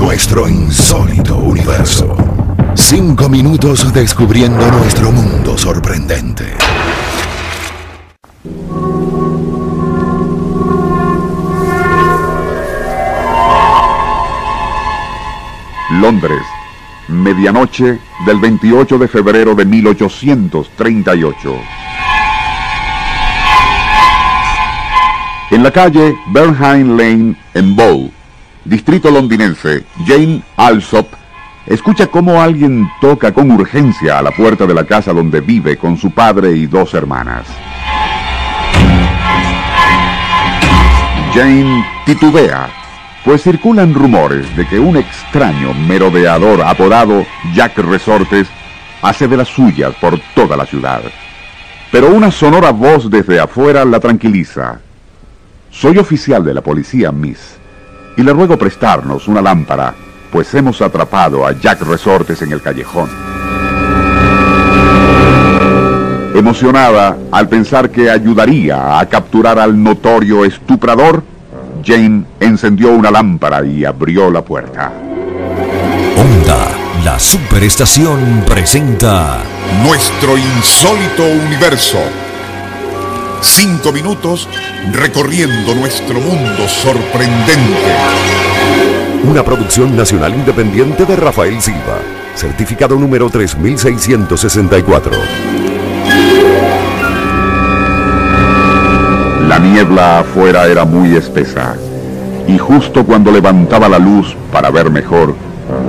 Nuestro insólito universo. Cinco minutos descubriendo nuestro mundo sorprendente. Londres, medianoche del 28 de febrero de 1838. En la calle Bernheim Lane, en Bow, distrito londinense, Jane Alsop escucha cómo alguien toca con urgencia a la puerta de la casa donde vive con su padre y dos hermanas. Jane titubea, pues circulan rumores de que un extraño merodeador apodado Jack Resortes hace de las suyas por toda la ciudad. Pero una sonora voz desde afuera la tranquiliza. Soy oficial de la policía, Miss y le ruego prestarnos una lámpara, pues hemos atrapado a Jack Resortes en el callejón. Emocionada al pensar que ayudaría a capturar al notorio estuprador, Jane encendió una lámpara y abrió la puerta. Onda, la superestación presenta Nuestro insólito universo Cinco minutos recorriendo nuestro mundo sorprendente. Una producción nacional independiente de Rafael Silva. Certificado número 3664. La niebla afuera era muy espesa y justo cuando levantaba la luz para ver mejor,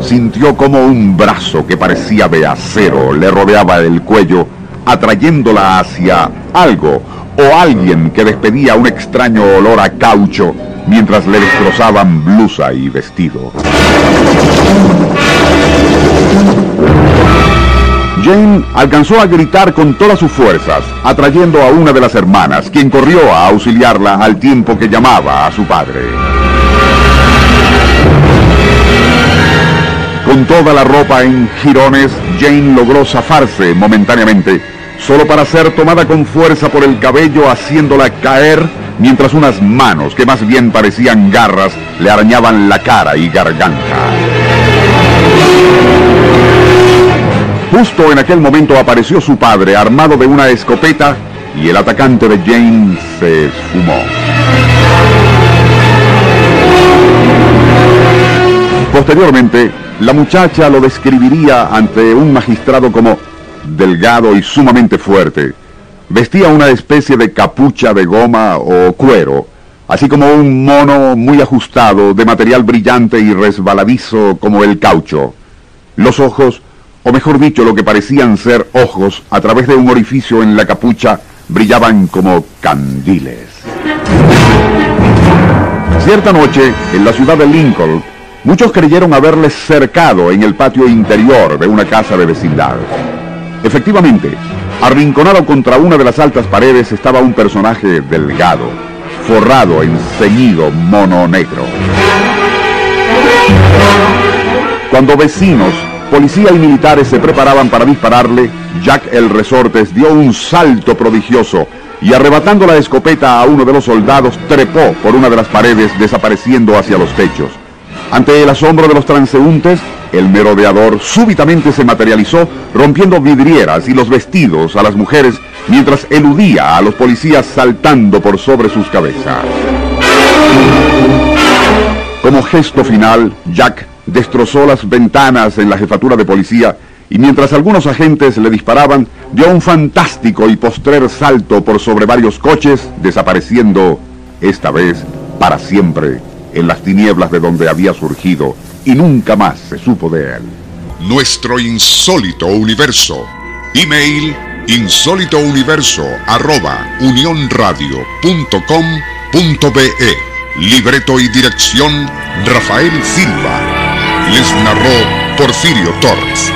sintió como un brazo que parecía de acero le rodeaba el cuello, atrayéndola hacia algo o alguien que despedía un extraño olor a caucho mientras le destrozaban blusa y vestido. Jane alcanzó a gritar con todas sus fuerzas, atrayendo a una de las hermanas, quien corrió a auxiliarla al tiempo que llamaba a su padre. Con toda la ropa en jirones, Jane logró zafarse momentáneamente solo para ser tomada con fuerza por el cabello haciéndola caer mientras unas manos que más bien parecían garras le arañaban la cara y garganta. Justo en aquel momento apareció su padre armado de una escopeta y el atacante de Jane se esfumó. Posteriormente, la muchacha lo describiría ante un magistrado como delgado y sumamente fuerte. Vestía una especie de capucha de goma o cuero, así como un mono muy ajustado de material brillante y resbaladizo como el caucho. Los ojos, o mejor dicho, lo que parecían ser ojos, a través de un orificio en la capucha, brillaban como candiles. Cierta noche, en la ciudad de Lincoln, muchos creyeron haberles cercado en el patio interior de una casa de vecindad. Efectivamente, arrinconado contra una de las altas paredes estaba un personaje delgado, forrado en ceñido mono negro. Cuando vecinos, policía y militares se preparaban para dispararle, Jack el Resortes dio un salto prodigioso y arrebatando la escopeta a uno de los soldados, trepó por una de las paredes desapareciendo hacia los techos. Ante el asombro de los transeúntes, el merodeador súbitamente se materializó, rompiendo vidrieras y los vestidos a las mujeres, mientras eludía a los policías saltando por sobre sus cabezas. Como gesto final, Jack destrozó las ventanas en la jefatura de policía y mientras algunos agentes le disparaban, dio un fantástico y postrer salto por sobre varios coches, desapareciendo, esta vez, para siempre, en las tinieblas de donde había surgido y nunca más se supo de él. Nuestro insólito universo. Email insólitouniverso arroba unionradio.com.be Libreto y dirección Rafael Silva. Les narró Porfirio Torres.